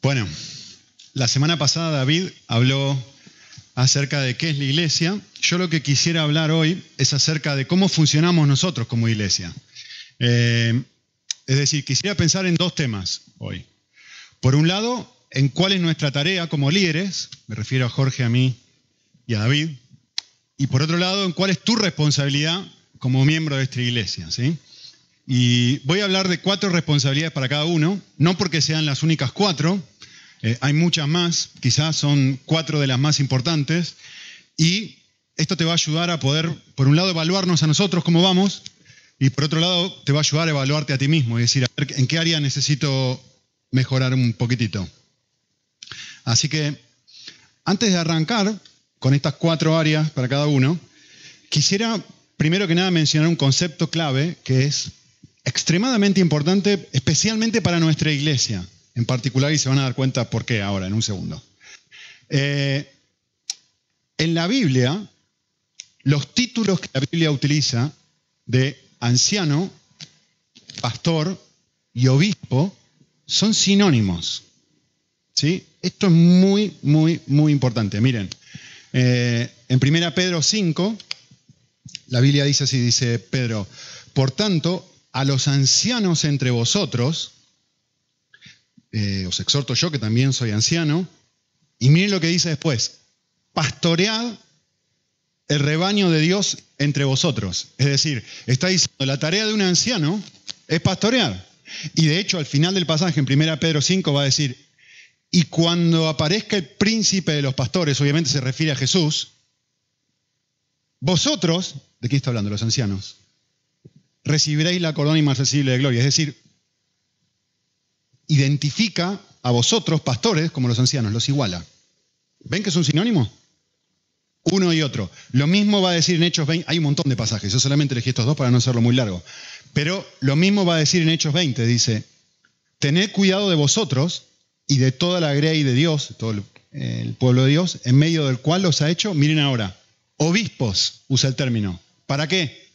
Bueno, la semana pasada David habló acerca de qué es la iglesia. Yo lo que quisiera hablar hoy es acerca de cómo funcionamos nosotros como iglesia. Eh, es decir, quisiera pensar en dos temas hoy. Por un lado, en cuál es nuestra tarea como líderes, me refiero a Jorge, a mí y a David, y por otro lado, en cuál es tu responsabilidad como miembro de esta iglesia. ¿sí? Y voy a hablar de cuatro responsabilidades para cada uno, no porque sean las únicas cuatro, eh, hay muchas más, quizás son cuatro de las más importantes, y esto te va a ayudar a poder, por un lado, evaluarnos a nosotros cómo vamos, y por otro lado, te va a ayudar a evaluarte a ti mismo, y decir, a ver, ¿en qué área necesito mejorar un poquitito? Así que, antes de arrancar con estas cuatro áreas para cada uno, quisiera primero que nada mencionar un concepto clave que es extremadamente importante, especialmente para nuestra iglesia en particular, y se van a dar cuenta por qué ahora, en un segundo. Eh, en la Biblia, los títulos que la Biblia utiliza de anciano, pastor y obispo son sinónimos. ¿sí? Esto es muy, muy, muy importante. Miren, eh, en 1 Pedro 5, la Biblia dice así, dice Pedro, por tanto, a los ancianos entre vosotros, eh, os exhorto yo que también soy anciano, y miren lo que dice después, pastoread el rebaño de Dios entre vosotros. Es decir, está diciendo, la tarea de un anciano es pastorear. Y de hecho, al final del pasaje, en 1 Pedro 5, va a decir, y cuando aparezca el príncipe de los pastores, obviamente se refiere a Jesús, vosotros, ¿de quién está hablando? Los ancianos recibiréis la corona inmarcesible de gloria. Es decir, identifica a vosotros, pastores, como los ancianos, los iguala. ¿Ven que es un sinónimo? Uno y otro. Lo mismo va a decir en Hechos 20, hay un montón de pasajes, yo solamente elegí estos dos para no hacerlo muy largo, pero lo mismo va a decir en Hechos 20, dice, tened cuidado de vosotros y de toda la grey de Dios, todo el, el pueblo de Dios, en medio del cual los ha hecho, miren ahora, obispos, usa el término. ¿Para qué?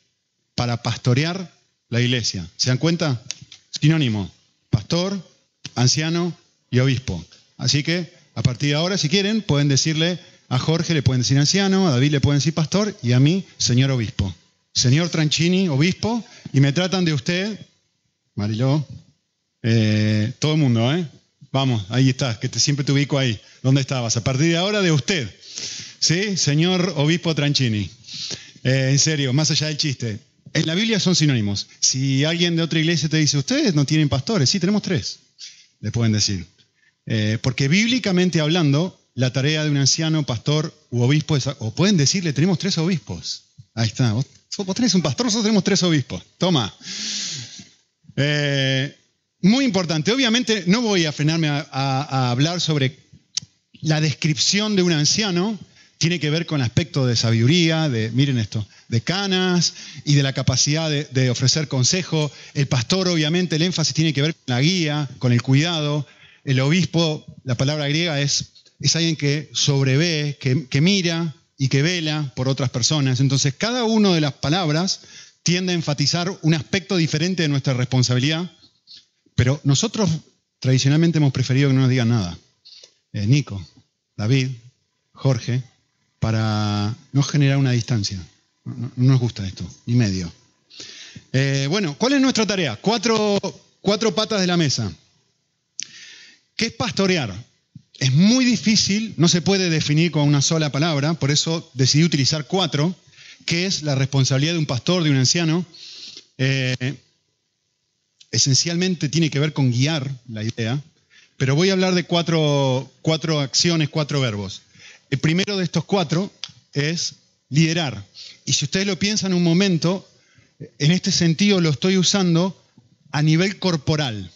Para pastorear la iglesia. ¿Se dan cuenta? Sinónimo, pastor, anciano y obispo. Así que a partir de ahora, si quieren, pueden decirle a Jorge, le pueden decir anciano, a David le pueden decir pastor y a mí, señor obispo. Señor Tranchini, obispo, y me tratan de usted, Mariló, eh, todo el mundo, ¿eh? Vamos, ahí estás, que te, siempre te ubico ahí. ¿Dónde estabas? A partir de ahora, de usted. ¿Sí? Señor obispo Tranchini. Eh, en serio, más allá del chiste. En la Biblia son sinónimos. Si alguien de otra iglesia te dice, ustedes no tienen pastores, sí, tenemos tres, le pueden decir. Eh, porque bíblicamente hablando, la tarea de un anciano, pastor u obispo es, o pueden decirle, tenemos tres obispos. Ahí está, vos, tenés un pastor, nosotros tenemos tres obispos. Toma. Eh, muy importante, obviamente no voy a frenarme a hablar sobre la descripción de un anciano, tiene que ver con aspecto de sabiduría, de, miren esto, de canas y de la capacidad de, ofrecer consejo. El pastor, obviamente, el énfasis tiene que ver con la guía, con el cuidado. El obispo, la palabra griega es, es alguien que sobrevé, que, que mira y que vela por otras personas. Entonces, cada una de las palabras tiende a enfatizar un aspecto diferente de nuestra responsabilidad, pero nosotros tradicionalmente hemos preferido que no nos digan nada. Eh, Nico, David, Jorge, para no generar una distancia. No, nos gusta esto, ni medio. Eh, bueno, ¿cuál es nuestra tarea? Cuatro, patas de la mesa. ¿Qué es pastorear? Es muy difícil, no se puede definir con una sola palabra, por eso decidí utilizar cuatro, ¿Qué es la responsabilidad de un pastor, de un anciano. Eh, esencialmente tiene que ver con guiar la idea, pero voy a hablar de cuatro acciones, cuatro verbos. El primero de estos cuatro es liderar. Y si ustedes lo piensan un momento, en este sentido lo estoy usando a nivel corporal.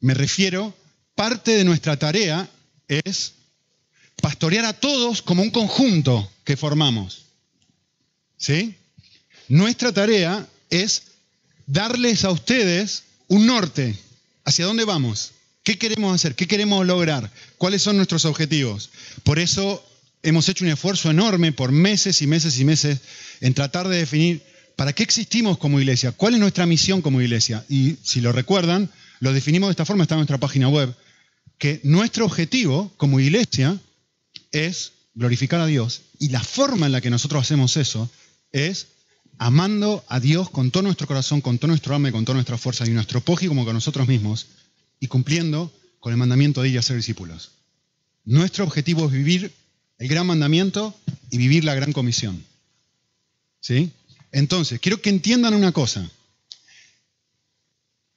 Me refiero, parte de nuestra tarea es pastorear a todos como un conjunto que formamos. ¿Sí? Nuestra tarea es darles a ustedes un norte. ¿Hacia dónde vamos? ¿Qué queremos hacer? ¿Qué queremos lograr? ¿Cuáles son nuestros objetivos? Por eso hemos hecho un esfuerzo enorme por meses y meses y meses en tratar de definir para qué existimos como iglesia, cuál es nuestra misión como iglesia. Y si lo recuerdan, lo definimos de esta forma, está en nuestra página web, que nuestro objetivo como iglesia es glorificar a Dios y la forma en la que nosotros hacemos eso es amando a Dios con todo nuestro corazón, con todo nuestro alma y con toda nuestra fuerza y nuestro poji como con nosotros mismos y cumpliendo con el mandamiento de ir a ser discípulos. Nuestro objetivo es vivir el gran mandamiento y vivir la gran comisión. ¿Sí? Entonces, quiero que entiendan una cosa.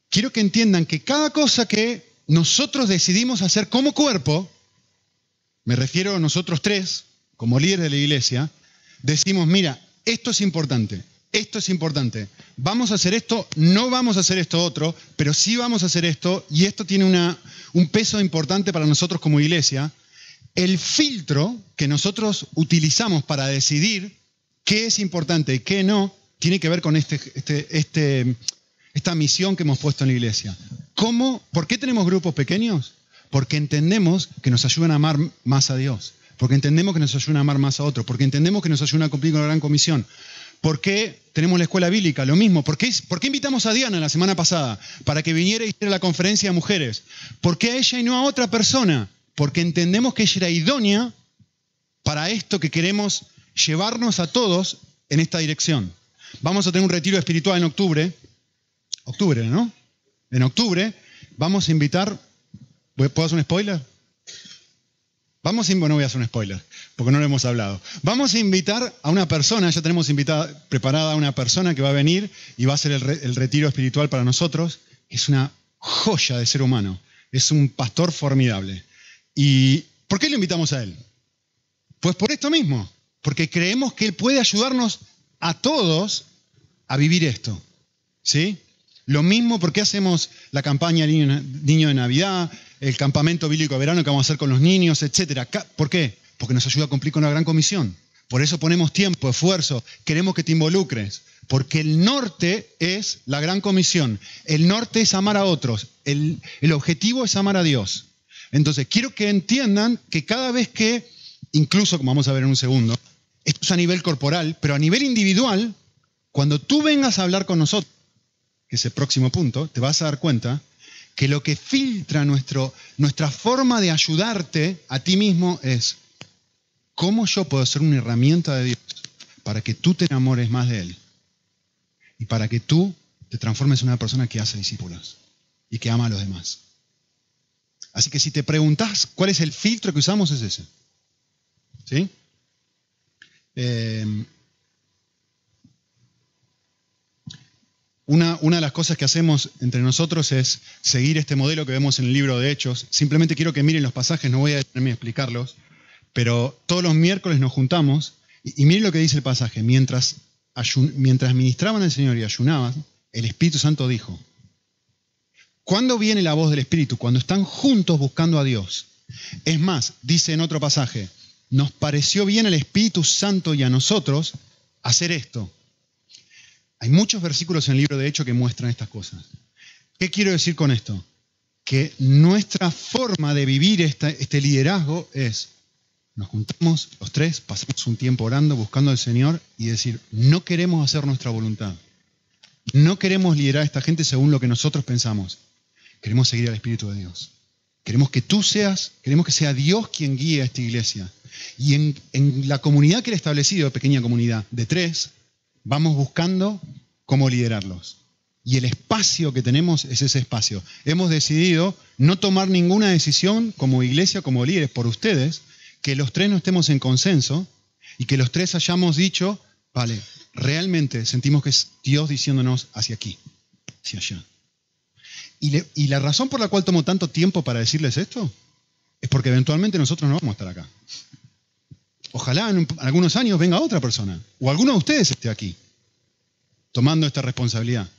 Quiero que entiendan que cada cosa que nosotros decidimos hacer como cuerpo, me refiero a nosotros tres, como líderes de la iglesia, decimos, mira, esto es importante, esto es importante, vamos a hacer esto, no vamos a hacer esto otro, pero sí vamos a hacer esto y esto tiene una, un peso importante para nosotros como iglesia. El filtro que nosotros utilizamos para decidir qué es importante y qué no, tiene que ver con este, este, este, esta misión que hemos puesto en la iglesia. ¿Cómo, ¿Por qué tenemos grupos pequeños? Porque entendemos que nos ayudan a amar más a Dios porque entendemos que nos ayuda a amar más a otros, porque entendemos que nos ayuda a cumplir con la gran comisión. ¿Por qué tenemos la escuela bíblica? Lo mismo. ¿Por qué, invitamos a Diana la semana pasada? Para que viniera y hiciera la conferencia de mujeres. ¿Por qué a ella y no a otra persona? Porque entendemos que ella era idónea para esto que queremos llevarnos a todos en esta dirección. Vamos a tener un retiro espiritual en octubre. Octubre, ¿no? En octubre vamos a invitar. ¿Puedo hacer un spoiler? Vamos a, bueno, no voy a hacer un spoiler, porque no lo hemos hablado. Vamos a invitar a una persona, ya tenemos invitada, preparada a una persona que va a venir y va a hacer el, retiro espiritual para nosotros. Es una joya de ser humano, es un pastor formidable. ¿Y por qué le invitamos a él? Pues por esto mismo, porque creemos que él puede ayudarnos a todos a vivir esto. ¿Sí? Lo mismo porque hacemos la campaña Niño de Navidad, el campamento bíblico de verano que vamos a hacer con los niños, etc. ¿Por qué? Porque nos ayuda a cumplir con la gran comisión. Por eso ponemos tiempo, esfuerzo, queremos que te involucres. Porque el norte es la gran comisión. El norte es amar a otros. El objetivo es amar a Dios. Entonces, quiero que entiendan que cada vez que, incluso como vamos a ver en un segundo, esto es a nivel corporal, pero a nivel individual, cuando tú vengas a hablar con nosotros, que es el próximo punto, te vas a dar cuenta que lo que filtra nuestra forma de ayudarte a ti mismo es cómo yo puedo ser una herramienta de Dios para que tú te enamores más de Él y para que tú te transformes en una persona que hace discípulos y que ama a los demás. Así que si te preguntas cuál es el filtro que usamos, es ese. ¿Sí? Eh, Una, de las cosas que hacemos entre nosotros es seguir este modelo que vemos en el libro de Hechos. Simplemente quiero que miren los pasajes, no voy a detenerme explicarlos, pero todos los miércoles nos juntamos y, miren lo que dice el pasaje. Mientras, mientras ministraban al Señor y ayunaban, el Espíritu Santo dijo, ¿cuándo viene la voz del Espíritu? Cuando están juntos buscando a Dios. Es más, dice en otro pasaje, nos pareció bien al Espíritu Santo y a nosotros hacer esto hay muchos versículos en el libro de Hecho que muestran estas cosas. ¿Qué quiero decir con esto? Que nuestra forma de vivir este liderazgo es, nos juntamos los tres, pasamos un tiempo orando, buscando al Señor y decir, no queremos hacer nuestra voluntad. No queremos liderar a esta gente según lo que nosotros pensamos. Queremos seguir al Espíritu de Dios. Queremos que tú seas, queremos que sea Dios quien guíe a esta iglesia. Y en, en la comunidad que Él ha establecido, pequeña comunidad de tres, vamos buscando cómo liderarlos. Y el espacio que tenemos es ese espacio. Hemos decidido no tomar ninguna decisión como iglesia, como líderes, por ustedes, que los tres no estemos en consenso y que los tres hayamos dicho, vale, realmente sentimos que es Dios diciéndonos hacia aquí, hacia allá. Y, la razón por la cual tomo tanto tiempo para decirles esto es porque eventualmente nosotros no vamos a estar acá. Ojalá en algunos años venga otra persona, o alguno de ustedes esté aquí, tomando esta responsabilidad.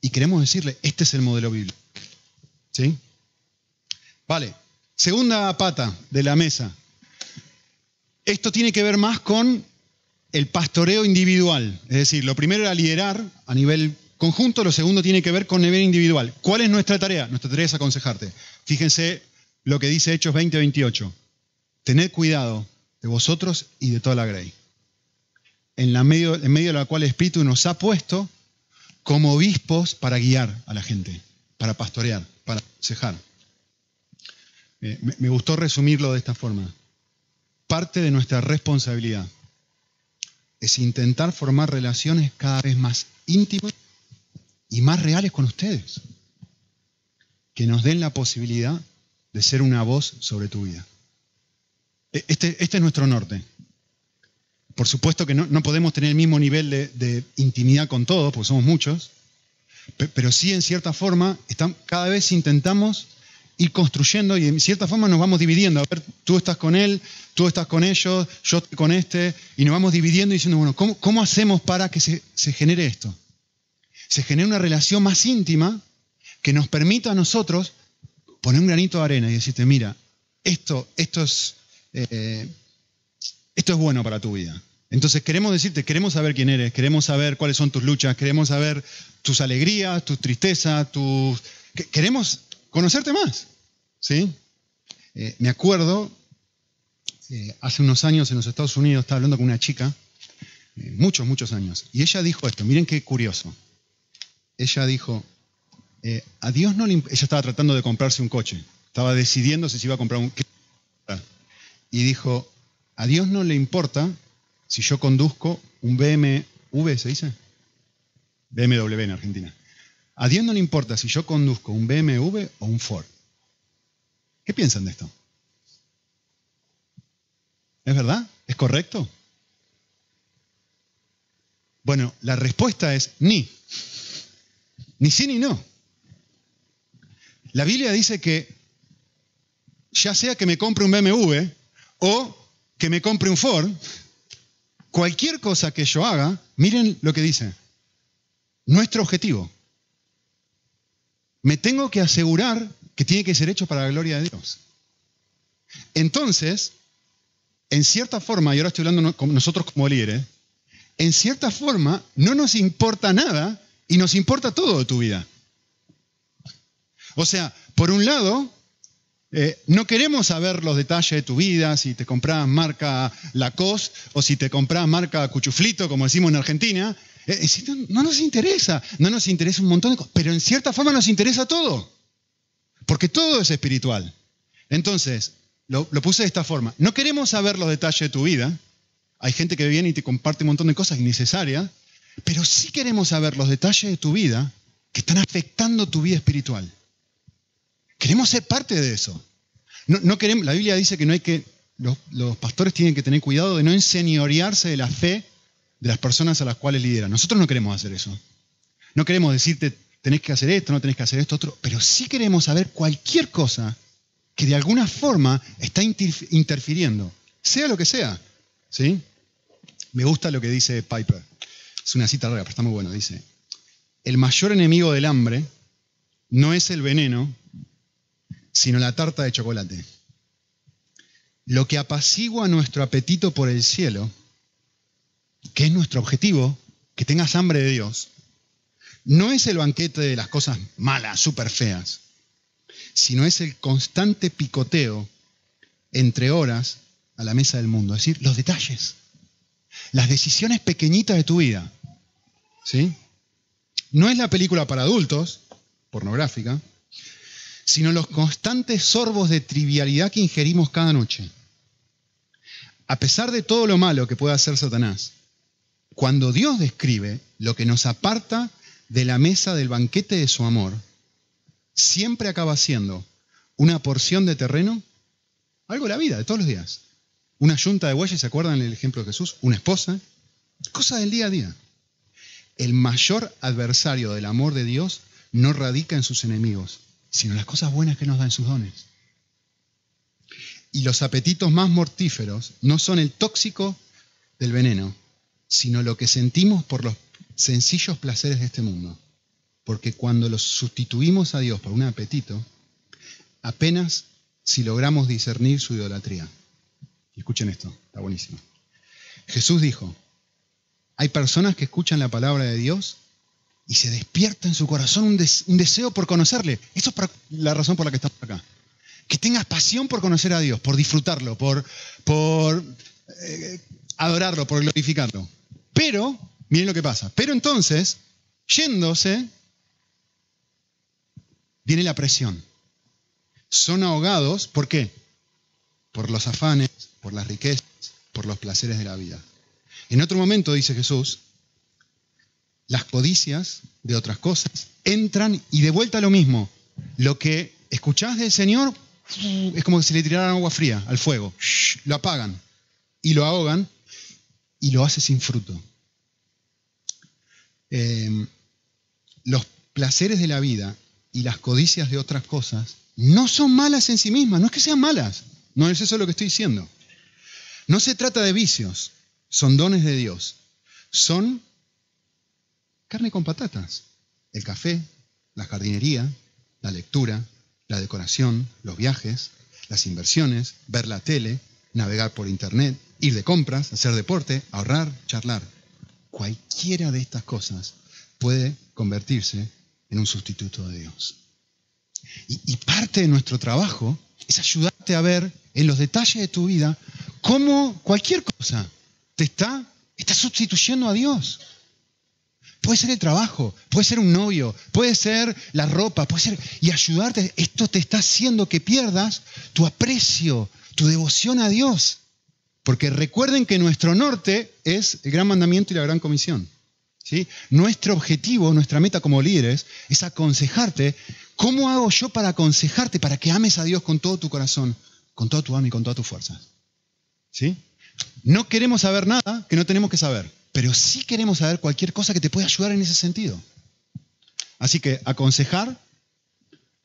Y queremos decirle, este es el modelo bíblico. ¿Sí? Vale, segunda pata de la mesa. Esto tiene que ver más con el pastoreo individual. Es decir, lo primero era liderar a nivel conjunto, lo segundo tiene que ver con nivel individual. ¿Cuál es nuestra tarea? Nuestra tarea es aconsejarte. Fíjense lo que dice Hechos 20:28 tened cuidado de vosotros y de toda la grey, en, la medio, en medio de la cual el Espíritu nos ha puesto como obispos para guiar a la gente, para pastorear, para aconsejar. Eh, me gustó resumirlo de esta forma. Parte de nuestra responsabilidad es intentar formar relaciones cada vez más íntimas y más reales con ustedes, que nos den la posibilidad de ser una voz sobre tu vida. E, este, este es nuestro norte. Por supuesto que no, podemos tener el mismo nivel de, intimidad con todos, porque somos muchos, pero sí en cierta forma cada vez intentamos ir construyendo y en cierta forma nos vamos dividiendo. A ver, tú estás con él, tú estás con ellos, yo estoy con este, y nos vamos dividiendo y diciendo, bueno, ¿cómo, hacemos para que se, genere esto? Se genere una relación más íntima que nos permita a nosotros poner un granito de arena y decirte, mira, esto, esto, es, eh, esto es bueno para tu vida. Entonces queremos decirte, queremos saber quién eres, queremos saber cuáles son tus luchas, queremos saber tus alegrías, tus tristezas, tus... Queremos conocerte más. ¿sí? Eh, me acuerdo, eh, hace unos años en los Estados Unidos estaba hablando con una chica, muchos, muchos años, y ella dijo esto, miren qué curioso. Ella dijo, a Dios no le... Ella estaba tratando de comprarse un coche, estaba decidiendo si iba a comprar un... Y dijo, a Dios no le importa si yo conduzco un BMW, ¿se dice? BMW en Argentina. A Dios no le importa si yo conduzco un BMW o un Ford. ¿Qué piensan de esto? ¿Es verdad? ¿Es correcto? Bueno, la respuesta es ni. Ni sí ni no. La Biblia dice que ya sea que me compre un BMW o que me compre un Ford, cualquier cosa que yo haga, miren lo que dice. Nuestro objetivo me tengo que asegurar que tiene que ser hecho para la gloria de Dios. Entonces, en cierta forma, y ahora estoy hablando nosotros como líderes, en cierta forma no nos importa nada y nos importa todo de tu vida. O sea, por un lado, eh, no queremos saber los detalles de tu vida, si te compras marca Lacoste o si te compras marca Cuchuflito, como decimos en Argentina, eh, no nos interesa, no nos interesa un montón de cosas, pero en cierta forma nos interesa todo, porque todo es espiritual. Entonces, lo, puse de esta forma, no queremos saber los detalles de tu vida, hay gente que viene y te comparte un montón de cosas innecesarias, pero sí queremos saber los detalles de tu vida que están afectando tu vida espiritual. Queremos ser parte de eso. No, queremos, la Biblia dice que no hay que, los, los pastores tienen que tener cuidado de no enseñorearse de la fe de las personas a las cuales lideran. Nosotros no queremos hacer eso. No queremos decirte, tenés que hacer esto, no tenés que hacer esto, otro, pero sí queremos saber cualquier cosa que de alguna forma está interfiriendo, sea lo que sea. ¿sí? Me gusta lo que dice Piper. Es una cita larga, pero está muy bueno. Dice, el mayor enemigo del hambre no es el veneno, sino la tarta de chocolate. Lo que apacigua nuestro apetito por el cielo que es nuestro objetivo, que tengas hambre de Dios, no es el banquete de las cosas malas, súper feas, sino es el constante picoteo entre horas a la mesa del mundo, es decir, los detalles, las decisiones pequeñitas de tu vida. ¿Sí? No es la película para adultos, pornográfica, sino los constantes sorbos de trivialidad que ingerimos cada noche. A pesar de todo lo malo que pueda hacer Satanás, cuando Dios describe lo que nos aparta de la mesa del banquete de su amor, siempre acaba siendo una porción de terreno, algo de la vida, de todos los días. Una yunta de bueyes, ¿se acuerdan el ejemplo de Jesús? Una esposa, cosa del día a día. El mayor adversario del amor de Dios no radica en sus enemigos, sino en las cosas buenas que nos dan sus dones. Y los apetitos más mortíferos no son el tóxico del veneno, sino lo que sentimos por los sencillos placeres de este mundo. Porque cuando los sustituimos a Dios por un apetito, apenas si logramos discernir su idolatría. Escuchen esto, está buenísimo. Jesús dijo, hay personas que escuchan la palabra de Dios y se despierta en su corazón un, deseo por conocerle. Eso es la razón por la que estamos acá. Que tengas pasión por conocer a Dios, por disfrutarlo, por, por eh, adorarlo, por glorificarlo. Pero, miren lo que pasa, pero entonces, yéndose, viene la presión. son ahogados, ¿por qué? Por los afanes, por las riquezas, por los placeres de la vida. En otro momento, dice Jesús, las codicias de otras cosas entran y de vuelta lo mismo. Lo que escuchás del Señor es como se le tiraran agua fría al fuego. Lo apagan y lo ahogan y lo hace sin fruto. Em, los placeres de la vida y las codicias de otras cosas no son malas en sí mismas, no es que sean malas, no es eso lo que estoy diciendo. No se trata de vicios, son dones de Dios. Son carne con patatas. El café, la jardinería, la lectura, la decoración, los viajes, las inversiones, ver la tele, navegar por internet, ir de compras, hacer deporte, ahorrar, charlar. Cualquiera de estas cosas puede convertirse en un sustituto de Dios. Y, parte de nuestro trabajo es ayudarte a ver en los detalles de tu vida cómo cualquier cosa te está, está sustituyendo a Dios. Puede ser el trabajo, puede ser un novio, puede ser la ropa, puede ser... Y ayudarte, esto te está haciendo que pierdas tu aprecio, tu devoción a Dios. Porque recuerden que nuestro norte es el gran mandamiento y la gran comisión. ¿sí? Nuestro objetivo, nuestra meta como líderes es aconsejarte. ¿Cómo hago yo para aconsejarte, para que ames a Dios con todo tu corazón, con todo tu alma y con todas tus fuerzas? ¿Sí? No queremos saber nada que no tenemos que saber pero sí queremos saber cualquier cosa que te pueda ayudar en ese sentido. Así que aconsejar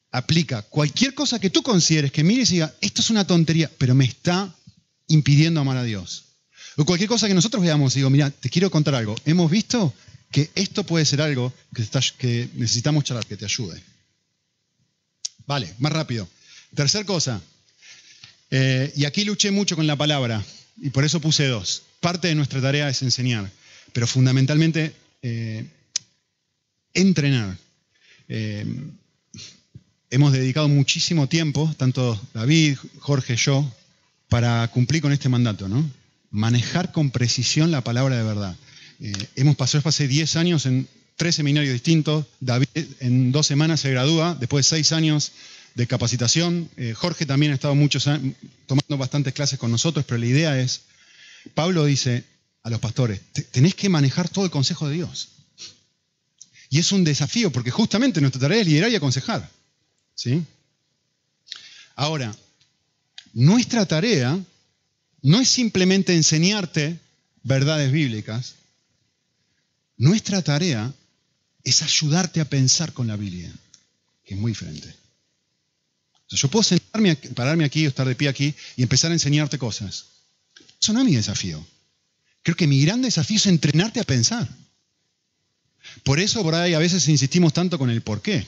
aplica cualquier cosa que tú consideres que mires y diga, esto es una tontería, pero me está impidiendo amar a Dios. O cualquier cosa que nosotros veamos y digo, mira, te quiero contar algo. Hemos visto que esto puede ser algo que, necesitamos charlar, que te ayude. Vale, más rápido. Tercer cosa, eh, y aquí luché mucho con la palabra, y por eso puse dos. Parte de nuestra tarea es enseñar pero fundamentalmente eh, entrenar. Eh, hemos dedicado muchísimo tiempo, tanto David, Jorge, yo, para cumplir con este mandato, ¿no? Manejar con precisión la palabra de verdad. Eh, hemos pasado hace 10 años en tres seminarios distintos. David en dos semanas se gradúa, después de seis años de capacitación. Jorge también ha estado muchos años, tomando bastantes clases con nosotros, pero la idea es, Pablo dice, a los pastores, tenés que manejar todo el consejo de Dios. Y es un desafío, porque justamente nuestra tarea es liderar y aconsejar. ¿sí? Ahora, nuestra tarea no es simplemente enseñarte verdades bíblicas, nuestra tarea es ayudarte a pensar con la Biblia, que es muy diferente. Yo puedo sentarme, pararme aquí o estar de pie aquí y empezar a enseñarte cosas. Eso no es mi desafío. Creo que mi gran desafío es entrenarte a pensar. Por eso por ahí a veces insistimos tanto con el por qué.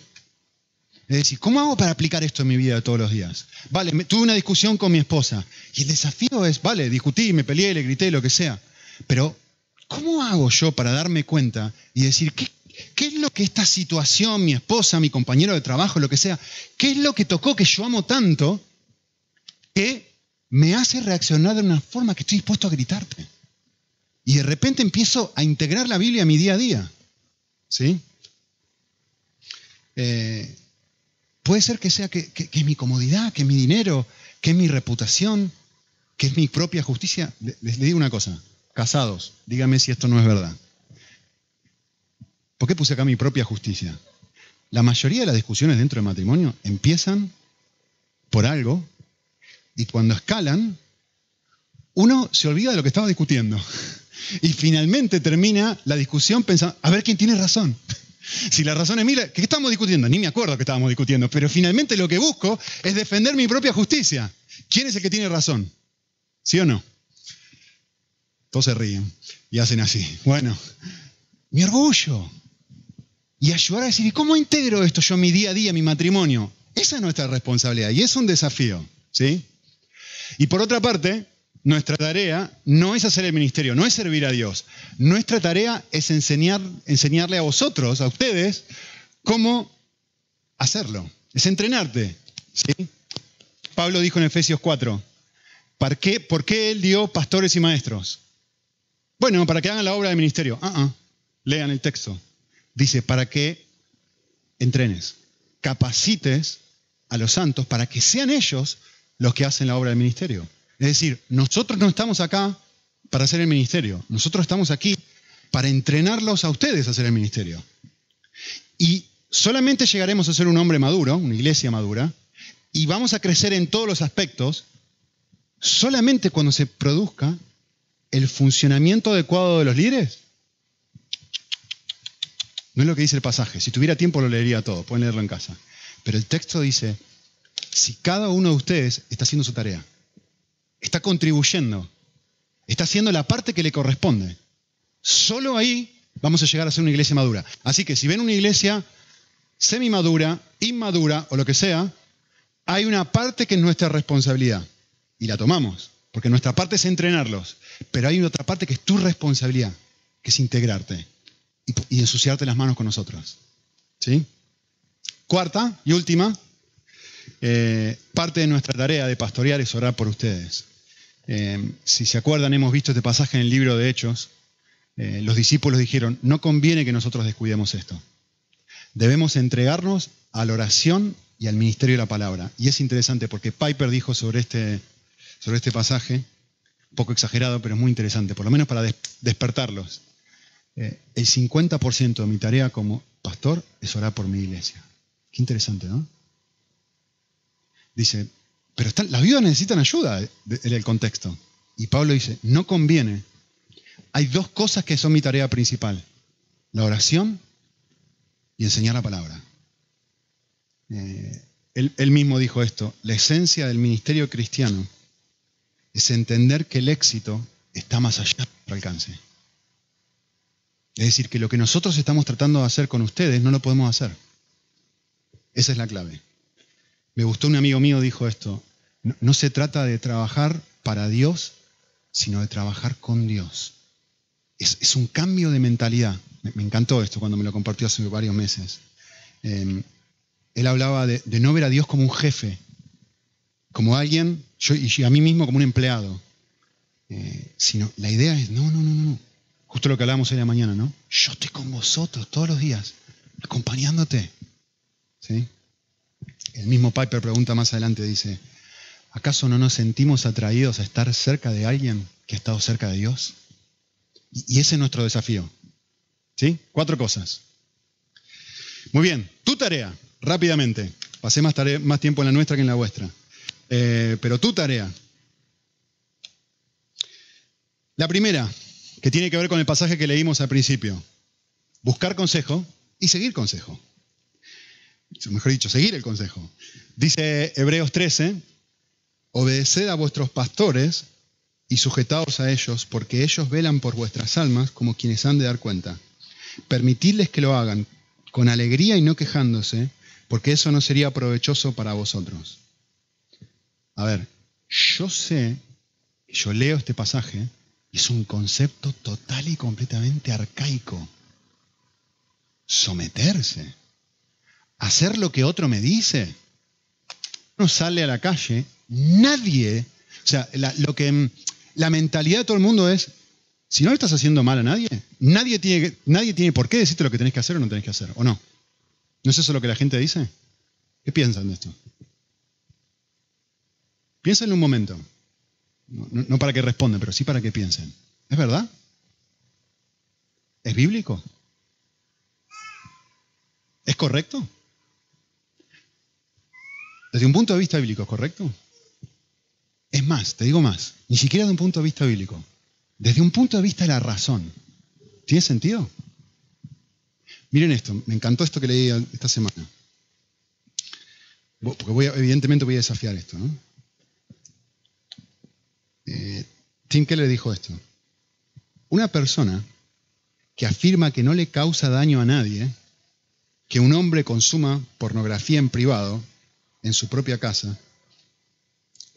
Es decir, ¿cómo hago para aplicar esto en mi vida todos los días? Vale, tuve una discusión con mi esposa y el desafío es, vale, discutí, me peleé, le grité, lo que sea. Pero, ¿cómo hago yo para darme cuenta y decir, ¿qué, qué es lo que esta situación, mi esposa, mi compañero de trabajo, lo que sea, qué es lo que tocó que yo amo tanto que me hace reaccionar de una forma que estoy dispuesto a gritarte? Y de repente empiezo a integrar la Biblia a mi día a día. ¿Sí? Eh, puede ser que sea que, es mi comodidad, que es mi dinero, que es mi reputación, que es mi propia justicia. Les, digo una cosa, casados, dígame si esto no es verdad. ¿Por qué puse acá mi propia justicia? La mayoría de las discusiones dentro del matrimonio empiezan por algo y cuando escalan, uno se olvida de lo que estaba discutiendo. Y finalmente termina la discusión pensando, a ver quién tiene razón. Si la razón es mira, ¿qué estamos discutiendo? Ni me acuerdo que estábamos discutiendo, pero finalmente lo que busco es defender mi propia justicia. ¿Quién es el que tiene razón? ¿Sí o no? Todos se ríen y hacen así. Bueno, mi orgullo. Y ayudar a decir, ¿y cómo integro esto yo mi día a día, mi matrimonio? Esa es nuestra responsabilidad y es un desafío. ¿sí? Y por otra parte, nuestra tarea no es hacer el ministerio, no es servir a Dios. Nuestra tarea es enseñar, enseñarle a vosotros, a ustedes, cómo hacerlo. Es entrenarte. Pablo dijo en Efesios 4, ¿por qué, ¿por qué él dio pastores y maestros? Bueno, para que hagan la obra del ministerio. Ah, ah. Lean el texto. Dice, para que entrenes, capacites a los santos para que sean ellos los que hacen la obra del ministerio. Es decir, nosotros no estamos acá para hacer el ministerio, nosotros estamos aquí para entrenarlos a ustedes a hacer el ministerio. Y solamente llegaremos a ser un hombre maduro, una iglesia madura, y vamos a crecer en todos los aspectos solamente cuando se produzca el funcionamiento adecuado de los líderes. No es lo que dice el pasaje. Si tuviera tiempo lo leería todo, pueden leerlo en casa. Pero el texto dice, si cada uno de ustedes está haciendo su tarea, está contribuyendo, está haciendo la parte que le corresponde, solo ahí vamos a llegar a ser una iglesia madura. Así que si ven una iglesia semi-madura, inmadura o lo que sea, hay una parte que es nuestra responsabilidad y la tomamos, porque nuestra parte es entrenarlos, pero hay otra parte que es tu responsabilidad, que es integrarte y, ensuciarte las manos con nosotros. ¿Sí? Cuarta y última, eh, parte de nuestra tarea de pastorear es orar por ustedes. Eh, si se acuerdan, hemos visto este pasaje en el libro de Hechos. Eh, los discípulos dijeron, no conviene que nosotros descuidemos esto. Debemos entregarnos a la oración y al ministerio de la palabra. Y es interesante porque Piper dijo sobre este, sobre este pasaje, un poco exagerado, pero es muy interesante, por lo menos para despertarlos. El 50% de mi tarea como pastor es orar por mi iglesia. Qué interesante, ¿no? Dice, pero las viudas necesitan ayuda en el contexto. Y Pablo dice, no conviene. Hay dos cosas que son mi tarea principal. La oración y enseñar la palabra. Eh, él, él mismo dijo esto, la esencia del ministerio cristiano es entender que el éxito está más allá de nuestro alcance. Es decir, que lo que nosotros estamos tratando de hacer con ustedes no lo podemos hacer. Esa es la clave. Me gustó un amigo mío dijo esto, no, se trata de trabajar para Dios, sino de trabajar con Dios. Es, un cambio de mentalidad. Me, encantó esto cuando me lo compartió hace varios meses. Em, él hablaba de, no ver a Dios como un jefe, como alguien, yo, y a mí mismo como un empleado. Eh, sino la idea es, no, no, no, no. Justo lo que hablábamos hoy de la mañana, ¿no? Yo estoy con vosotros todos los días, acompañándote. ¿Sí? El mismo Piper pregunta más adelante, dice, ¿acaso no nos sentimos atraídos a estar cerca de alguien que ha estado cerca de Dios? Y ese es nuestro desafío. ¿Sí? Cuatro cosas. Muy bien, tu tarea, rápidamente. Pasé más, tiempo en la nuestra que en la vuestra. Eh, pero tu tarea. La primera, que tiene que ver con el pasaje que leímos al principio. Buscar consejo y seguir consejo mejor dicho, seguir el consejo. Dice Hebreos 13, obedeced a vuestros pastores y sujetaos a ellos, porque ellos velan por vuestras almas como quienes han de dar cuenta. Permitidles que lo hagan con alegría y no quejándose, porque eso no sería provechoso para vosotros. A ver, yo sé, yo leo este pasaje, es un concepto total y completamente arcaico. Someterse hacer lo que otro me dice. Uno sale a la calle, nadie, o sea, la, lo que, la mentalidad de todo el mundo es, si no le estás haciendo mal a nadie, nadie tiene, nadie tiene por qué decirte lo que tenés que hacer o no tenés que hacer, ¿o no? ¿No es eso lo que la gente dice? ¿Qué piensan de esto? Piensen un momento. No, para que respondan, pero sí para que piensen. ¿Es verdad? ¿Es bíblico? ¿Es correcto? Desde un punto de vista bíblico, ¿correcto? Es más, te digo más, ni siquiera de un punto de vista bíblico, desde un punto de vista de la razón. ¿Tiene sentido? Miren esto, me encantó esto que leí esta semana. Porque voy evidentemente voy a desafiar esto. ¿no? Eh, Tim Keller dijo esto. Una persona que afirma que no le causa daño a nadie que un hombre consuma pornografía en privado en su propia casa.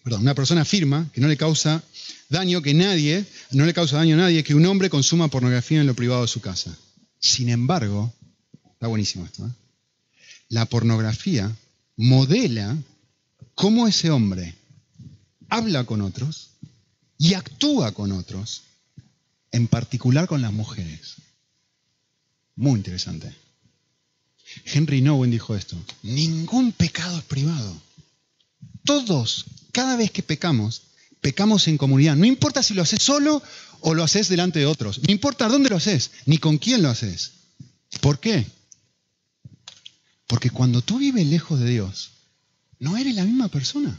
Perdón, una persona afirma que no le causa daño que nadie, no le causa daño a nadie que un hombre consuma pornografía en lo privado de su casa. Sin embargo, está buenísimo esto, ¿eh? la pornografía modela cómo ese hombre habla con otros y actúa con otros, en particular con las mujeres. Muy interesante. Henry Nowen dijo esto, ningún pecado es privado. Todos, cada vez que pecamos, pecamos en comunidad. No importa si lo haces solo o lo haces delante de otros. No importa dónde lo haces, ni con quién lo haces. ¿Por qué? Porque cuando tú vives lejos de Dios, no eres la misma persona.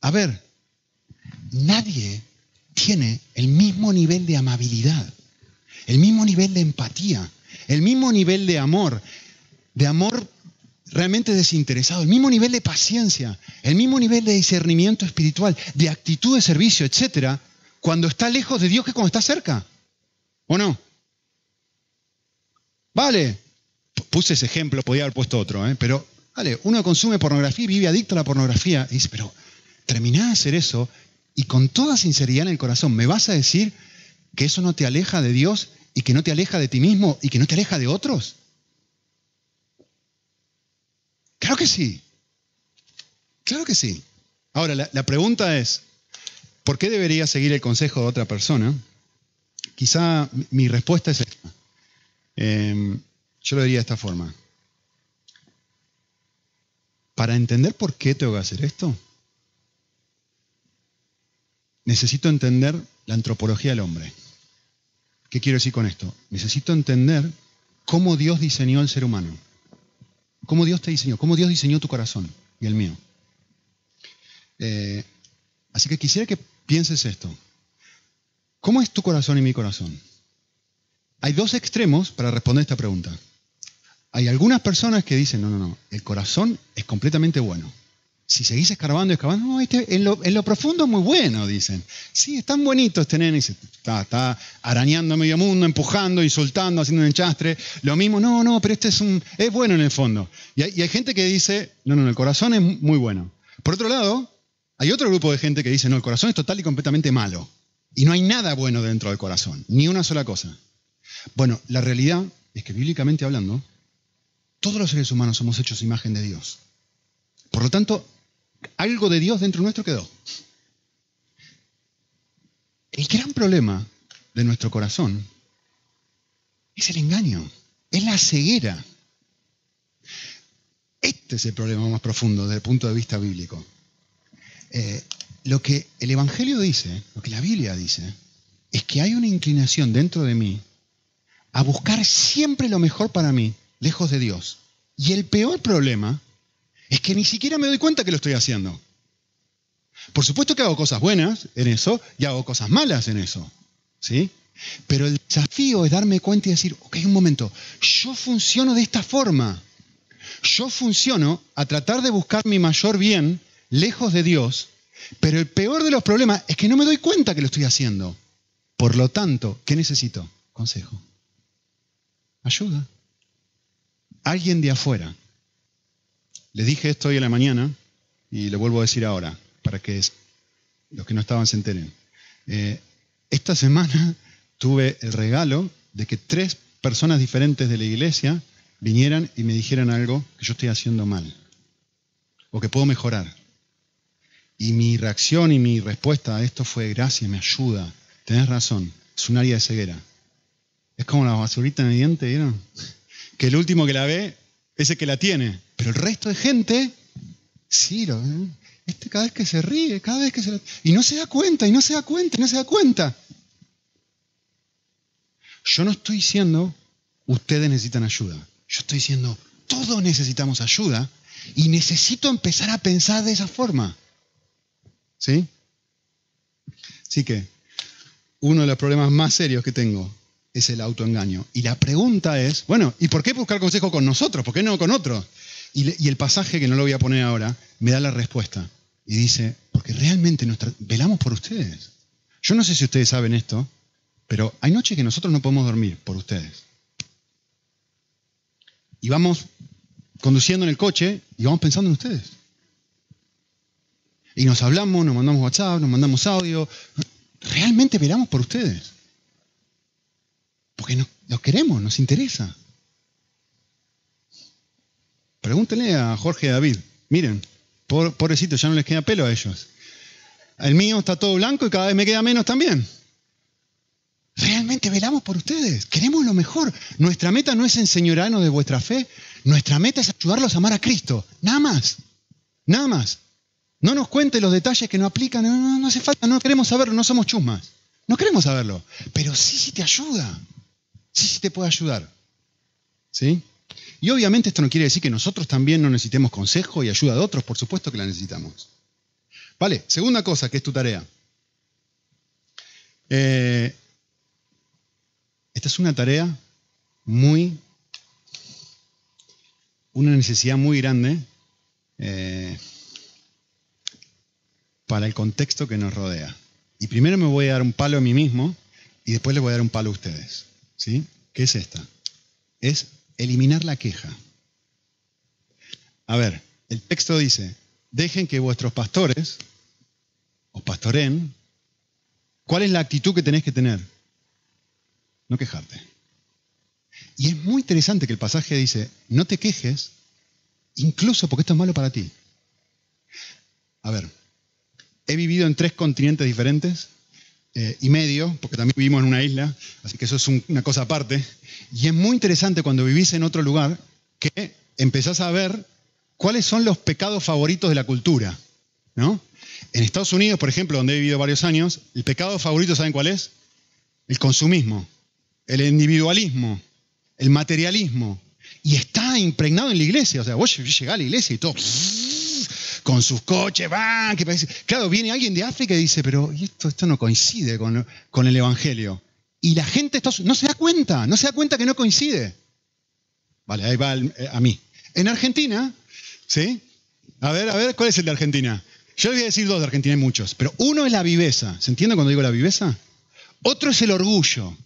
A ver, nadie tiene el mismo nivel de amabilidad, el mismo nivel de empatía, el mismo nivel de amor, de amor realmente desinteresado, el mismo nivel de paciencia, el mismo nivel de discernimiento espiritual, de actitud de servicio, etcétera, cuando está lejos de Dios que cuando está cerca. ¿O no? Vale, puse ese ejemplo, podía haber puesto otro, ¿eh? pero vale, uno consume pornografía y vive adicto a la pornografía y dice, pero terminá de hacer eso y con toda sinceridad en el corazón, ¿me vas a decir que eso no te aleja de Dios y que no te aleja de ti mismo y que no te aleja de otros? Claro que sí. Claro que sí. Ahora, la, pregunta es, ¿por qué debería seguir el consejo de otra persona? Quizá mi respuesta es esta. Em, yo lo diría de esta forma. Para entender por qué tengo que hacer esto, necesito entender la antropología del hombre. ¿Qué quiero decir con esto? Necesito entender cómo Dios diseñó el ser humano. Cómo Dios te diseñó, cómo Dios diseñó tu corazón y el mío. Eh, así que quisiera que pienses esto. ¿Cómo es tu corazón y mi corazón? Hay dos extremos para responder esta pregunta. Hay algunas personas que dicen, no, no, no, el corazón es completamente bueno si seguís escarbando y escarbando, no, este, en, lo, profundo es muy bueno, dicen. Sí, están bonitos este nene. Está, está arañando medio mundo, empujando, insultando, haciendo un enchastre. Lo mismo, no, no, pero este es, un, es bueno en el fondo. Y hay, y hay gente que dice, no, no, el corazón es muy bueno. Por otro lado, hay otro grupo de gente que dice, no, el corazón es total y completamente malo. Y no hay nada bueno dentro del corazón, ni una sola cosa. Bueno, la realidad es que bíblicamente hablando, todos los seres humanos somos hechos imagen de Dios. Por lo tanto, algo de Dios dentro nuestro quedó. El gran problema de nuestro corazón es el engaño, es la ceguera. Este es el problema más profundo desde el punto de vista bíblico. Eh, lo que el Evangelio dice, lo que la Biblia dice, es que hay una inclinación dentro de mí a buscar siempre lo mejor para mí, lejos de Dios. Y el peor problema es que ni siquiera me doy cuenta que lo estoy haciendo. Por supuesto que hago cosas buenas en eso y hago cosas malas en eso. ¿Sí? Pero el desafío es darme cuenta y decir, ok, un momento, yo funciono de esta forma. Yo funciono a tratar de buscar mi mayor bien lejos de Dios, pero el peor de los problemas es que no me doy cuenta que lo estoy haciendo. Por lo tanto, ¿qué necesito? Consejo. Ayuda. Alguien de afuera les dije esto hoy en la mañana y lo vuelvo a decir ahora, para que los que no estaban se enteren. Eh, esta semana tuve el regalo de que tres personas diferentes de la iglesia vinieran y me dijeran algo que yo estoy haciendo mal o que puedo mejorar. Y mi reacción y mi respuesta a esto fue, gracias, me ayuda, tenés razón, es un área de ceguera. Es como la basurita en el diente, ¿vieron? Que el último que la ve es el que la tiene. Pero el resto de gente, sí, lo, este cada vez que se ríe, cada vez que se... Y no se da cuenta, y no se da cuenta, y no se da cuenta. Yo no estoy diciendo, ustedes necesitan ayuda. Yo estoy diciendo, todos necesitamos ayuda y necesito empezar a pensar de esa forma. ¿Sí? Así que, uno de los problemas más serios que tengo es el autoengaño. Y la pregunta es, bueno, ¿y por qué buscar consejo con nosotros? ¿Por qué no con otros? Y, el pasaje, que no lo voy a poner ahora, me da la respuesta. Y dice, porque realmente velamos por ustedes. Yo no sé si ustedes saben esto, pero hay noches que nosotros no podemos dormir por ustedes. Y vamos conduciendo en el coche y vamos pensando en ustedes. Y nos hablamos, nos mandamos WhatsApp, nos mandamos audio. Realmente velamos por ustedes. Porque los queremos, nos interesa. Pregúntenle a Jorge y David. Miren, pobrecito, ya no les queda pelo a ellos. El mío está todo blanco y cada vez me queda menos también. Realmente velamos por ustedes, queremos lo mejor. Nuestra meta no es enseñarnos de vuestra fe, nuestra meta es ayudarlos a amar a Cristo, nada más, nada más. No nos cuente los detalles que no aplican, no, no hace falta, no queremos saberlo, no somos chusmas, no queremos saberlo, pero sí, sí te ayuda, sí, sí te puede ayudar. ¿Sí? Y obviamente esto no quiere decir que nosotros también no necesitemos consejo y ayuda de otros, por supuesto que la necesitamos. Vale, segunda cosa que es tu tarea. Eh, esta es una tarea muy, una necesidad muy grande eh, para el contexto que nos rodea. Y primero me voy a dar un palo a mí mismo y después les voy a dar un palo a ustedes. ¿Sí? ¿Qué es esta? Es eliminar la queja. A ver, el texto dice, dejen que vuestros pastores os pastoren. ¿Cuál es la actitud que tenés que tener? No quejarte. Y es muy interesante que el pasaje dice, no te quejes, incluso porque esto es malo para ti. A ver, he vivido en tres continentes diferentes eh, y medio, porque también vivimos en una isla, así que eso es una cosa aparte. Y es muy interesante cuando vivís en otro lugar que empezás a ver cuáles son los pecados favoritos de la cultura. ¿no? En Estados Unidos, por ejemplo, donde he vivido varios años, el pecado favorito, ¿saben cuál es? El consumismo, el individualismo, el materialismo. Y está impregnado en la iglesia. O sea, vos llegás a la iglesia y todo con sus coches, van, que parece... Claro, viene alguien de África y dice, pero esto, esto no coincide con, el Evangelio. Y la gente no se da cuenta, no se da cuenta que no coincide. Vale, ahí va eh, a mí. En Argentina, ¿sí? A ver, a ver, ¿cuál es el de Argentina? Yo les voy a decir dos de Argentina, hay muchos, pero uno es la viveza. ¿Se entiende cuando digo la viveza? Otro es el orgullo.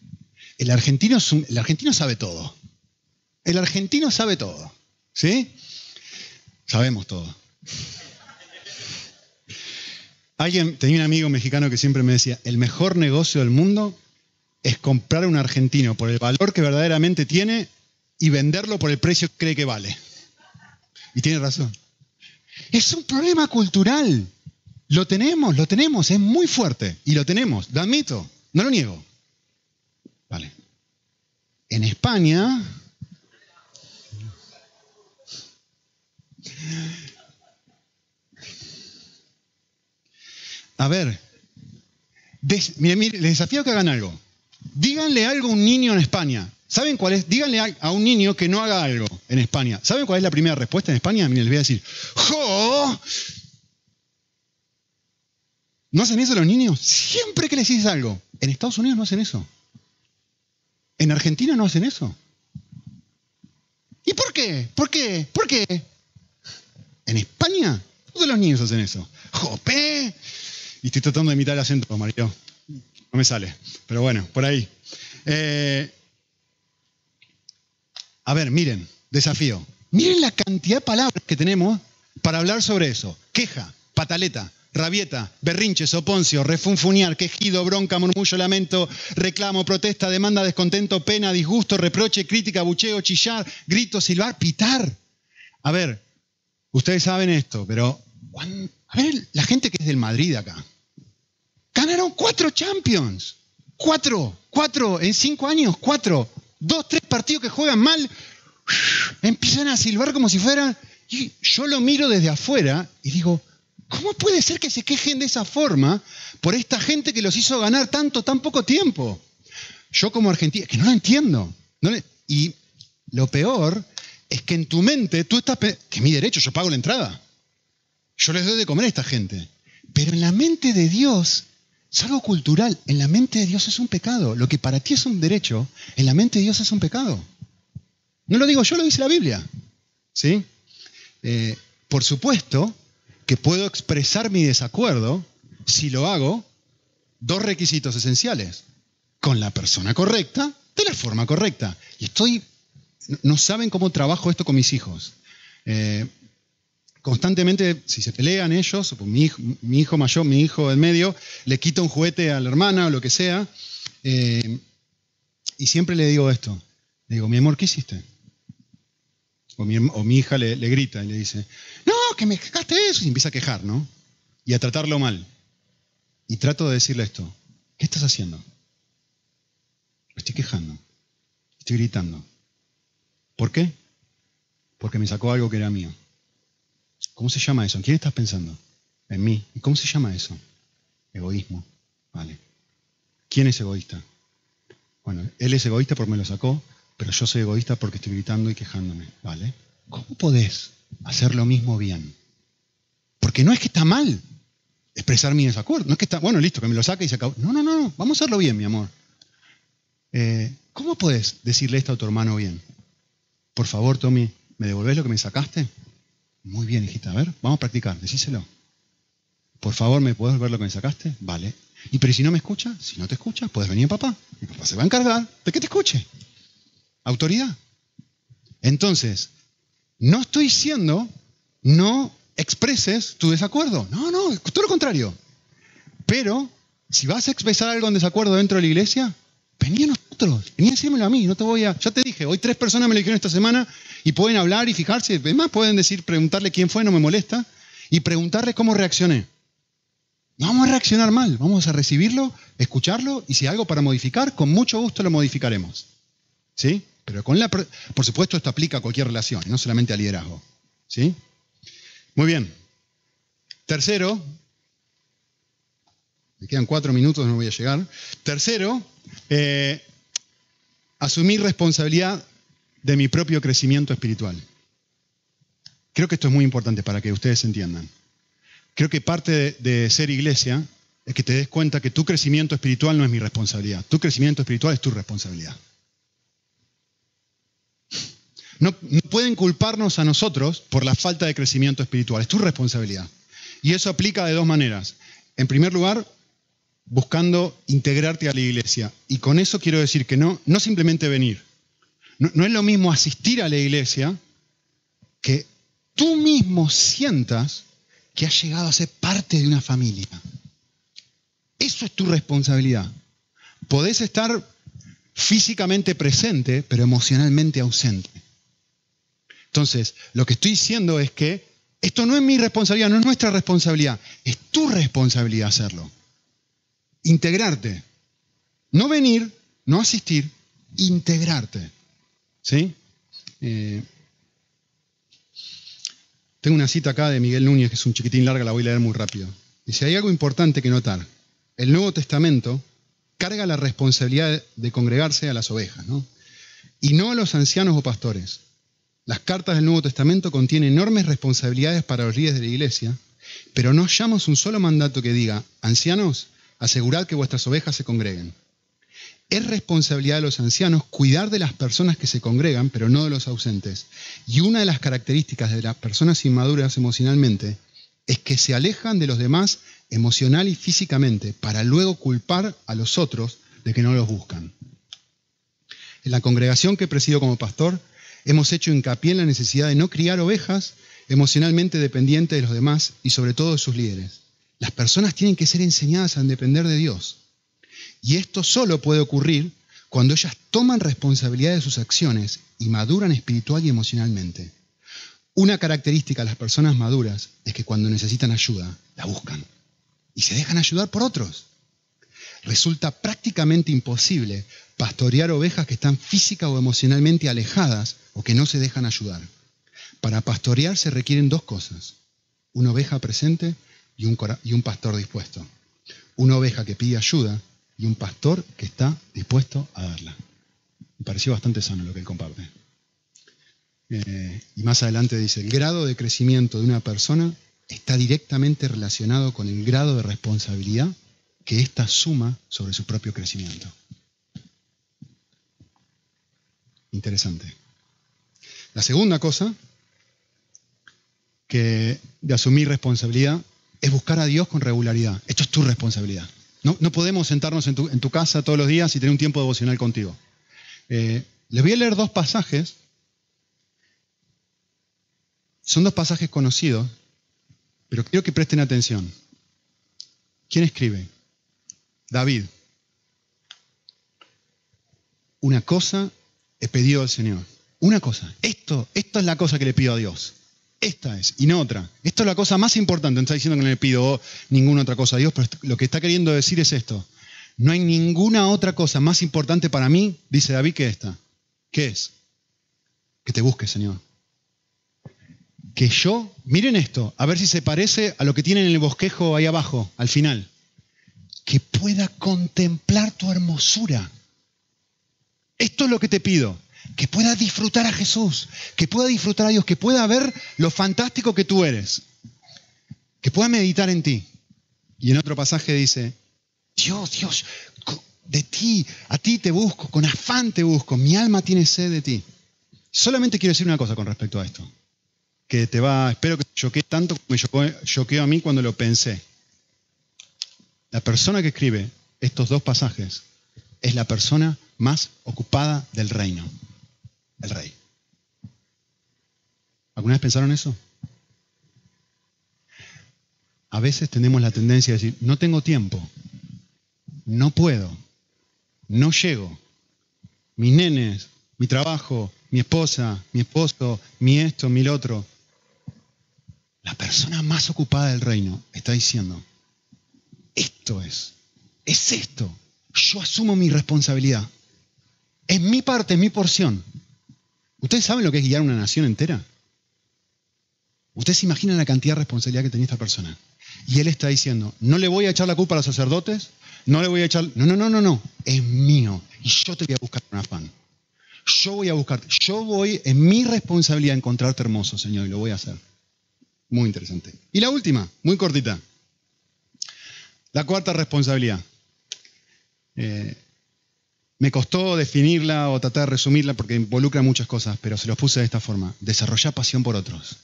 El argentino, el argentino sabe todo. El argentino sabe todo. ¿Sí? Sabemos todo. Alguien, tenía un amigo mexicano que siempre me decía, el mejor negocio del mundo es comprar un argentino por el valor que verdaderamente tiene y venderlo por el precio que cree que vale. Y tiene razón. Es un problema cultural. Lo tenemos, lo tenemos, es muy fuerte. Y lo tenemos, lo admito, no lo niego. Vale. En España, A ver, miren, les desafío que hagan algo. Díganle algo a un niño en España. ¿Saben cuál es? Díganle a, un niño que no haga algo en España. ¿Saben cuál es la primera respuesta en España? Miren, les voy a decir, ¡Jo! ¿No hacen eso los niños? Siempre que les dices algo. En Estados Unidos no hacen eso. En Argentina no hacen eso. ¿Y por qué? ¿Por qué? ¿Por qué? En España todos los niños hacen eso. ¡Jope! Y estoy tratando de imitar el acento, Mario. No me sale. Pero bueno, por ahí. Eh, a ver, miren, desafío. Miren la cantidad de palabras que tenemos para hablar sobre eso. Queja, pataleta, rabieta, berrinche, soponcio, refunfuñar, quejido, bronca, murmullo, lamento, reclamo, protesta, demanda, descontento, pena, disgusto, reproche, crítica, bucheo, chillar, grito, silbar, pitar. A ver, ustedes saben esto, pero a ver, la gente que es del Madrid acá. Ganaron cuatro Champions. Cuatro, cuatro, en cinco años, cuatro. Dos, tres partidos que juegan mal, empiezan a silbar como si fueran... Y yo lo miro desde afuera y digo, ¿cómo puede ser que se quejen de esa forma por esta gente que los hizo ganar tanto, tan poco tiempo? Yo como argentino, que no lo entiendo. y lo peor es que en tu mente tú estás... Que es mi derecho, yo pago la entrada. Yo les doy de comer a esta gente. Pero en la mente de Dios es algo cultural. En la mente de Dios es un pecado. Lo que para ti es un derecho, en la mente de Dios es un pecado. No lo digo yo, lo dice la Biblia. ¿Sí? Eh, por supuesto que puedo expresar mi desacuerdo si lo hago dos requisitos esenciales. Con la persona correcta, de la forma correcta. Y estoy, no saben cómo trabajo esto con mis hijos. Eh, constantemente, si se pelean ellos, mi hijo, mayor, mi hijo del medio, le quita un juguete a la hermana o lo que sea, eh, y siempre le digo esto, le digo, mi amor, ¿qué hiciste? O mi, hija le, grita y le dice, no, que me dejaste eso, y empieza a quejar, ¿no? Y a tratarlo mal. Y trato de decirle esto, ¿qué estás haciendo? estoy quejando, estoy gritando. ¿Por qué? Porque me sacó algo que era mío. ¿Cómo se llama eso? ¿En quién estás pensando? En mí. ¿Y cómo se llama eso? Egoísmo. Vale. ¿Quién es egoísta? Bueno, él es egoísta porque me lo sacó, pero yo soy egoísta porque estoy gritando y quejándome. ¿Vale? ¿Cómo podés hacer lo mismo bien? Porque no es que está mal expresar mi desacuerdo. No es que está, bueno, listo, que me lo saque y se acabó. No, no, no, vamos a hacerlo bien, mi amor. Eh, ¿Cómo podés decirle esto a tu hermano bien? Por favor, Tommy, ¿me devolvés lo que me sacaste? Muy bien, hijita, a ver, vamos a practicar, decíselo. Por favor, ¿me puedes ver lo que me sacaste? Vale. Y pero si no me escucha, si no te escucha, puedes venir papá. Mi papá se va a encargar de que te escuche. Autoridad. Entonces, no estoy diciendo no expreses tu desacuerdo. No, no, todo lo contrario. Pero, si vas a expresar algo en desacuerdo dentro de la iglesia, vení a nosotros, vení a decírmelo a mí, no te voy a... Ya te dije, hoy tres personas me lo dijeron esta semana y pueden hablar y fijarse, además pueden decir, preguntarle quién fue, no me molesta, y preguntarle cómo reaccioné. No vamos a reaccionar mal, vamos a recibirlo, escucharlo y si hay algo para modificar, con mucho gusto lo modificaremos. ¿Sí? Pero con la, por supuesto esto aplica a cualquier relación, no solamente al liderazgo. ¿Sí? Muy bien. Tercero, me quedan cuatro minutos, no voy a llegar. Tercero, eh, asumir responsabilidad de mi propio crecimiento espiritual. Creo que esto es muy importante para que ustedes entiendan. Creo que parte de, ser iglesia es que te des cuenta que tu crecimiento espiritual no es mi responsabilidad. Tu crecimiento espiritual es tu responsabilidad. No, no, pueden culparnos a nosotros por la falta de crecimiento espiritual, es tu responsabilidad. Y eso aplica de dos maneras. En primer lugar, buscando integrarte a la iglesia. Y con eso quiero decir que no, no simplemente venir. No, es lo mismo asistir a la iglesia que tú mismo sientas que has llegado a ser parte de una familia. Eso es tu responsabilidad. Podés estar físicamente presente, pero emocionalmente ausente. Entonces, lo que estoy diciendo es que esto no es mi responsabilidad, no es nuestra responsabilidad, es tu responsabilidad hacerlo integrarte. No venir, no asistir, integrarte. ¿Sí? Eh, tengo una cita acá de Miguel Núñez, que es un chiquitín larga, la voy a leer muy rápido. Dice, hay algo importante que notar. El Nuevo Testamento carga la responsabilidad de congregarse a las ovejas, ¿no? Y no a los ancianos o pastores. Las cartas del Nuevo Testamento contienen enormes responsabilidades para los líderes de la iglesia, pero no hallamos un solo mandato que diga, ancianos, asegurad que vuestras ovejas se congreguen. Es responsabilidad de los ancianos cuidar de las personas que se congregan, pero no de los ausentes. Y una de las características de las personas inmaduras emocionalmente es que se alejan de los demás emocional y físicamente para luego culpar a los otros de que no los buscan. En la congregación que presido como pastor, hemos hecho hincapié en la necesidad de no criar ovejas emocionalmente dependientes de los demás y sobre todo de sus líderes. Las personas tienen que ser enseñadas a depender de Dios. Y esto solo puede ocurrir cuando ellas toman responsabilidad de sus acciones y maduran espiritual y emocionalmente. Una característica de las personas maduras es que cuando necesitan ayuda, la buscan y se dejan ayudar por otros. Resulta prácticamente imposible pastorear ovejas que están física o emocionalmente alejadas o que no se dejan ayudar. Para pastorear se requieren dos cosas. Una oveja presente y un, pastor dispuesto. Una oveja que pide ayuda y un pastor que está dispuesto a darla. Me pareció bastante sano lo que él comparte. Eh, y más adelante dice, el grado de crecimiento de una persona está directamente relacionado con el grado de responsabilidad que ésta suma sobre su propio crecimiento. Interesante. La segunda cosa que de asumir responsabilidad es buscar a Dios con regularidad. Esto es tu responsabilidad. No, podemos sentarnos en tu, casa todos los días y tener un tiempo devocional contigo. Eh, les voy a leer dos pasajes. Son dos pasajes conocidos, pero quiero que presten atención. ¿Quién escribe? David. Una cosa he pedido al Señor. Una cosa. Esto, esto es la cosa que le pido a Dios. Esta es, y no otra. Esto es la cosa más importante. No está diciendo que no le pido ninguna otra cosa a Dios, pero lo que está queriendo decir es esto. No hay ninguna otra cosa más importante para mí, dice David, que esta. ¿Qué es? Que te busques, Señor. Que yo, miren esto, a ver si se parece a lo que tienen en el bosquejo ahí abajo, al final. Que pueda contemplar tu hermosura. Esto es lo que te pido. Que pueda disfrutar a Jesús, que pueda disfrutar a Dios, que pueda ver lo fantástico que tú eres, que pueda meditar en ti. Y en otro pasaje dice, Dios, Dios, de ti, a ti te busco, con afán te busco, mi alma tiene sed de ti. Solamente quiero decir una cosa con respecto a esto, que te va, espero que te choquee tanto como me choqueó a mí cuando lo pensé. La persona que escribe estos dos pasajes es la persona más ocupada del reino, el rey. ¿Alguna vez pensaron eso? A veces tenemos la tendencia a decir, no tengo tiempo, no puedo, no llego. Mis nenes, mi trabajo, mi esposa, mi esposo, mi esto, mi lo otro. La persona más ocupada del reino está diciendo, esto es, es esto. Yo asumo mi responsabilidad. Es mi parte, es mi porción. ¿Ustedes saben lo que es guiar una nación entera? ¿Ustedes se imaginan la cantidad de responsabilidad que tenía esta persona? Y él está diciendo, no le voy a echar la culpa a los sacerdotes, no le voy a echar, no, no, no, no, no, es mío. Y yo te voy a buscar con afán. Yo voy a buscarte, yo voy, en mi responsabilidad encontrarte hermoso, Señor, y lo voy a hacer. Muy interesante. Y la última, muy cortita. La cuarta responsabilidad. Eh, me costó definirla o tratar de resumirla porque involucra muchas cosas, pero se los puse de esta forma. Desarrollar pasión por otros.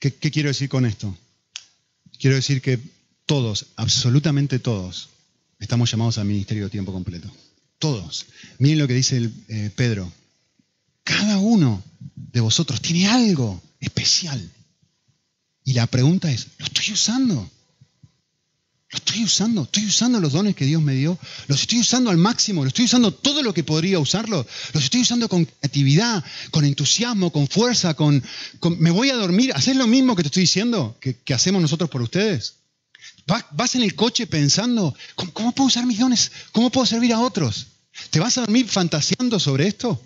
¿qué, ¿Qué quiero decir con esto? Quiero decir que todos, absolutamente todos, estamos llamados al ministerio de tiempo completo. Todos. Miren lo que dice el, eh, Pedro. Cada uno de vosotros tiene algo especial. Y la pregunta es, ¿lo estoy usando? ¿Lo estoy usando? ¿Estoy usando los dones que Dios me dio? ¿Los estoy usando al máximo? ¿Lo estoy usando todo lo que podría usarlo? ¿Los estoy usando con creatividad, con entusiasmo, con fuerza, con... ¿Me voy a dormir? ¿Haces lo mismo que te estoy diciendo que hacemos nosotros por ustedes? Vas en el coche pensando, ¿cómo, puedo usar mis dones? ¿Cómo puedo servir a otros? ¿Te vas a dormir fantaseando sobre esto?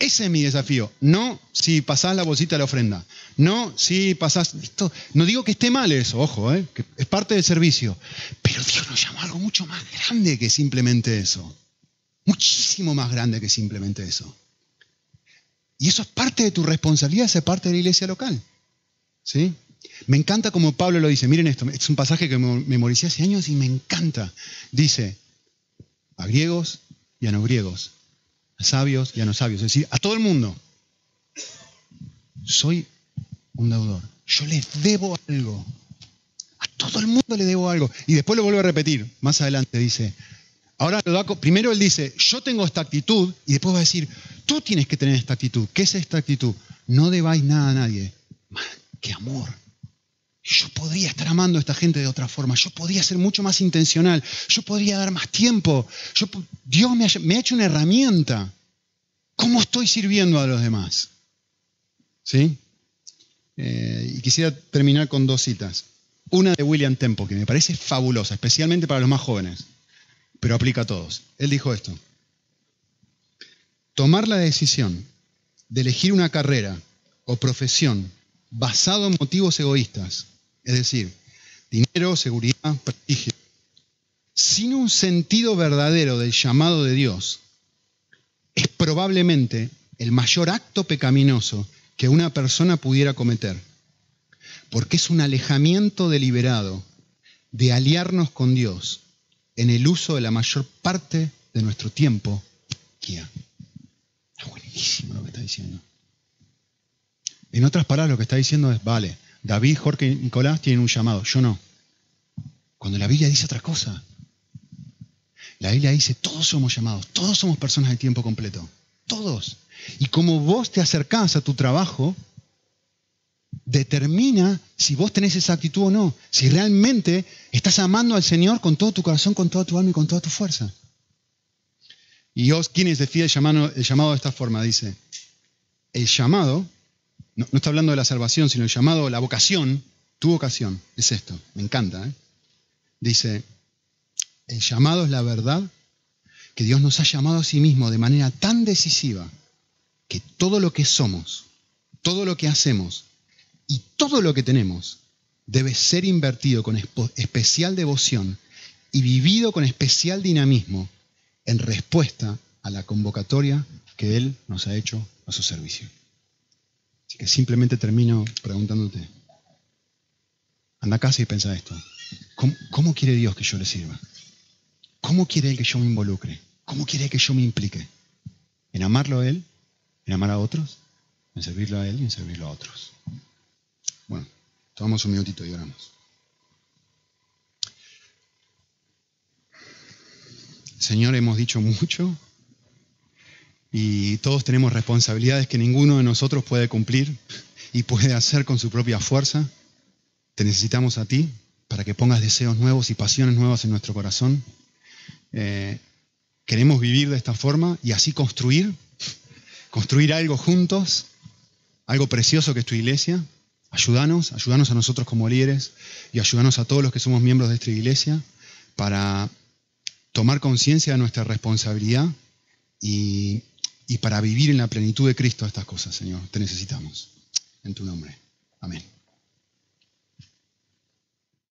Ese es mi desafío. No si pasás la bolsita de la ofrenda. No si pasás. Esto, no digo que esté mal eso, ojo, ¿eh? es parte del servicio. Pero Dios nos llama a algo mucho más grande que simplemente eso. Muchísimo más grande que simplemente eso. Y eso es parte de tu responsabilidad, es parte de la iglesia local. ¿Sí? Me encanta como Pablo lo dice. Miren esto, es un pasaje que memoricé hace años y me encanta. Dice, a griegos y a no griegos, sabios y a no sabios, es decir, a todo el mundo. Soy un deudor. Yo le debo algo. A todo el mundo le debo algo. Y después lo vuelvo a repetir. Más adelante dice, ahora lo da, primero él dice, yo tengo esta actitud, y después va a decir, tú tienes que tener esta actitud. ¿Qué es esta actitud? No debáis nada a nadie. ¡Qué amor! Yo podría estar amando a esta gente de otra forma. Yo podría ser mucho más intencional. Yo podría dar más tiempo. Dios me ha, hecho una herramienta. ¿Cómo estoy sirviendo a los demás? ¿Sí? Eh, y quisiera terminar con dos citas. Una de William Tempo, que me parece fabulosa, especialmente para los más jóvenes, pero aplica a todos. Él dijo esto. Tomar la decisión de elegir una carrera o profesión basado en motivos egoístas, es decir, dinero, seguridad, prestigio, sin un sentido verdadero del llamado de Dios, es probablemente el mayor acto pecaminoso que una persona pudiera cometer, porque es un alejamiento deliberado de aliarnos con Dios en el uso de la mayor parte de nuestro tiempo. Está buenísimo lo que está diciendo. En otras palabras, lo que está diciendo es, vale, David, Jorge y Nicolás tienen un llamado, yo no. Cuando la Biblia dice otra cosa, la Biblia dice, todos somos llamados, todos somos personas de tiempo completo, todos. Y como vos te acercás a tu trabajo, determina si vos tenés esa actitud o no, si realmente estás amando al Señor con todo tu corazón, con toda tu alma y con toda tu fuerza. Y Quienes define el llamado, el llamado de esta forma, dice, el llamado no, está hablando de la salvación, sino el llamado, la vocación, tu vocación, es esto, me encanta. ¿eh? Dice, el llamado es la verdad, que Dios nos ha llamado a sí mismo de manera tan decisiva que todo lo que somos, todo lo que hacemos y todo lo que tenemos debe ser invertido con especial devoción y vivido con especial dinamismo en respuesta a la convocatoria que Él nos ha hecho a su servicio. Así que simplemente termino preguntándote, anda a casa y piensa esto, ¿Cómo, quiere Dios que yo le sirva? ¿Cómo quiere Él que yo me involucre? ¿Cómo quiere que yo me implique? ¿En amarlo a Él? ¿En amar a otros? ¿En servirlo a Él y en servirlo a otros? Bueno, tomamos un minutito y oramos. Señor, hemos dicho mucho y todos tenemos responsabilidades que ninguno de nosotros puede cumplir y puede hacer con su propia fuerza. Te necesitamos a ti para que pongas deseos nuevos y pasiones nuevas en nuestro corazón. Eh, queremos vivir de esta forma y así construir, construir algo juntos, algo precioso que es tu iglesia. Ayúdanos, ayúdanos a nosotros como líderes y ayúdanos a todos los que somos miembros de esta iglesia para tomar conciencia de nuestra responsabilidad y, y para vivir en la plenitud de Cristo estas cosas, Señor. Te necesitamos. En tu nombre. Amén.